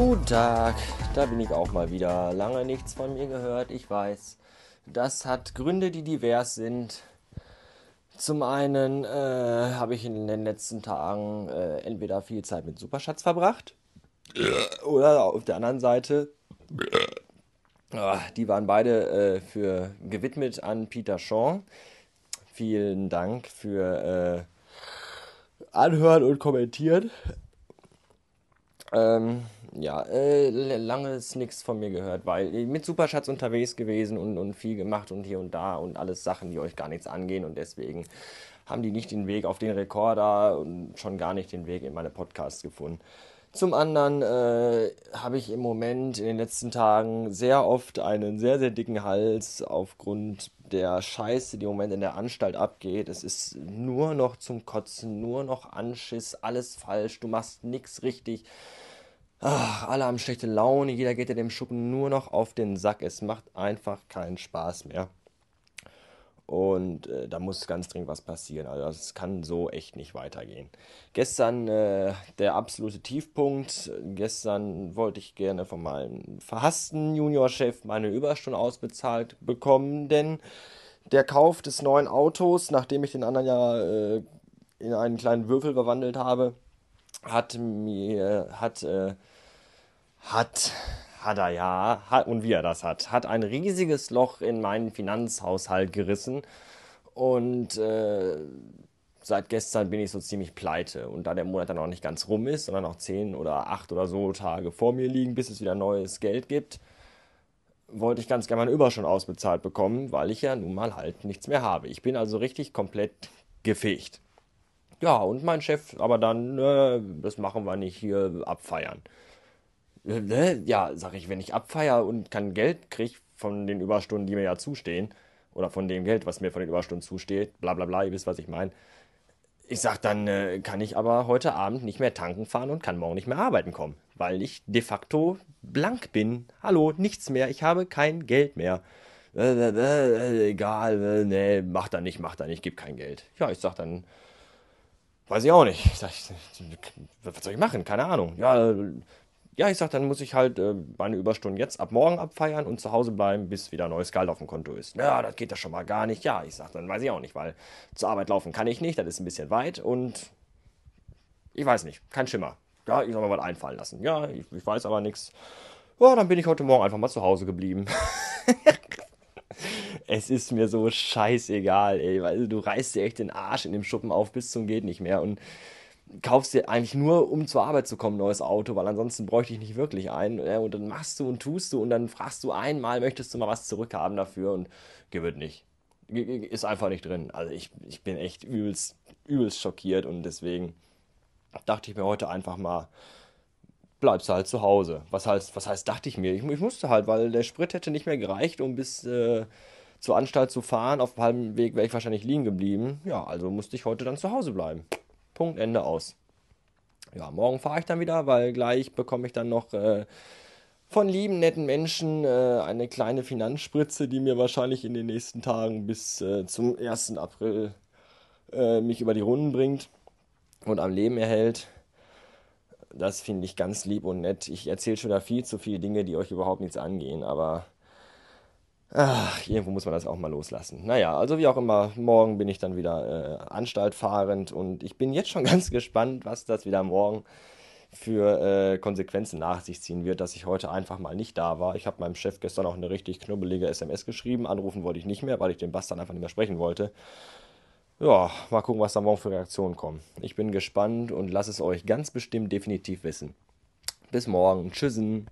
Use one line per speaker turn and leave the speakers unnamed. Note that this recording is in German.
Tag, da bin ich auch mal wieder. Lange nichts von mir gehört, ich weiß. Das hat Gründe, die divers sind. Zum einen äh, habe ich in den letzten Tagen äh, entweder viel Zeit mit Superschatz verbracht oder auf der anderen Seite, äh, die waren beide äh, für gewidmet an Peter Shaw. Vielen Dank für äh, Anhören und Kommentieren. Ähm, ja, äh, lange ist nichts von mir gehört, weil ich mit Superschatz unterwegs gewesen und, und viel gemacht und hier und da und alles Sachen, die euch gar nichts angehen und deswegen haben die nicht den Weg auf den Rekorder und schon gar nicht den Weg in meine Podcasts gefunden. Zum anderen äh, habe ich im Moment in den letzten Tagen sehr oft einen sehr, sehr dicken Hals aufgrund der Scheiße, die im Moment in der Anstalt abgeht. Es ist nur noch zum Kotzen, nur noch Anschiss, alles falsch, du machst nichts richtig. Ach, alle haben schlechte Laune, jeder geht ja dem Schuppen nur noch auf den Sack. Es macht einfach keinen Spaß mehr. Und äh, da muss ganz dringend was passieren. Also es kann so echt nicht weitergehen. Gestern äh, der absolute Tiefpunkt. Gestern wollte ich gerne von meinem verhassten Juniorchef meine Überstunde ausbezahlt bekommen, denn der Kauf des neuen Autos, nachdem ich den anderen ja äh, in einen kleinen Würfel verwandelt habe, hat mir hat äh, hat hat er ja, hat, und wie er das hat, hat ein riesiges Loch in meinen Finanzhaushalt gerissen und äh, seit gestern bin ich so ziemlich pleite. Und da der Monat dann noch nicht ganz rum ist, sondern noch zehn oder acht oder so Tage vor mir liegen, bis es wieder neues Geld gibt, wollte ich ganz gerne meine Überschuss ausbezahlt bekommen, weil ich ja nun mal halt nichts mehr habe. Ich bin also richtig komplett gefegt. Ja, und mein Chef, aber dann, äh, das machen wir nicht hier abfeiern. Äh, ja, sag ich, wenn ich abfeier und kein Geld kriege von den Überstunden, die mir ja zustehen, oder von dem Geld, was mir von den Überstunden zusteht, bla bla bla, ihr wisst, was ich meine. Ich sag, dann äh, kann ich aber heute Abend nicht mehr tanken fahren und kann morgen nicht mehr arbeiten kommen, weil ich de facto blank bin. Hallo, nichts mehr, ich habe kein Geld mehr. Äh, äh, äh egal, äh, nee, mach da nicht, mach da nicht, gib kein Geld. Ja, ich sag dann, weiß ich auch nicht. Ich sag, was soll ich machen? Keine Ahnung. Ja, ja, ich sag, dann muss ich halt äh, meine Überstunden jetzt ab morgen abfeiern und zu Hause bleiben, bis wieder neues Geld auf dem Konto ist. Ja, das geht ja schon mal gar nicht. Ja, ich sag, dann weiß ich auch nicht, weil zur Arbeit laufen kann ich nicht, das ist ein bisschen weit und ich weiß nicht, kein Schimmer. Ja, ich soll mir mal einfallen lassen. Ja, ich, ich weiß aber nichts. Ja, dann bin ich heute Morgen einfach mal zu Hause geblieben. es ist mir so scheißegal, ey, weil du reißt dir echt den Arsch in dem Schuppen auf bis zum geht nicht mehr und kaufst dir eigentlich nur, um zur Arbeit zu kommen, ein neues Auto, weil ansonsten bräuchte ich nicht wirklich ein. Und dann machst du und tust du und dann fragst du einmal, möchtest du mal was zurückhaben dafür und gewinnt nicht. Ist einfach nicht drin. Also ich, ich bin echt übelst, übelst schockiert und deswegen dachte ich mir heute einfach mal, bleibst du halt zu Hause. Was heißt, was heißt, dachte ich mir? Ich, ich musste halt, weil der Sprit hätte nicht mehr gereicht, um bis äh, zur Anstalt zu fahren. Auf dem halben Weg wäre ich wahrscheinlich liegen geblieben. Ja, also musste ich heute dann zu Hause bleiben. Punkt, Ende aus. Ja, morgen fahre ich dann wieder, weil gleich bekomme ich dann noch äh, von lieben, netten Menschen äh, eine kleine Finanzspritze, die mir wahrscheinlich in den nächsten Tagen bis äh, zum 1. April äh, mich über die Runden bringt und am Leben erhält. Das finde ich ganz lieb und nett. Ich erzähle schon da viel zu viele Dinge, die euch überhaupt nichts angehen, aber Ach, irgendwo muss man das auch mal loslassen. Naja, also wie auch immer, morgen bin ich dann wieder äh, anstaltfahrend und ich bin jetzt schon ganz gespannt, was das wieder morgen für äh, Konsequenzen nach sich ziehen wird, dass ich heute einfach mal nicht da war. Ich habe meinem Chef gestern auch eine richtig knubbelige SMS geschrieben. Anrufen wollte ich nicht mehr, weil ich den Bastard einfach nicht mehr sprechen wollte. Ja, mal gucken, was da morgen für Reaktionen kommen. Ich bin gespannt und lasse es euch ganz bestimmt definitiv wissen. Bis morgen. Tschüssen.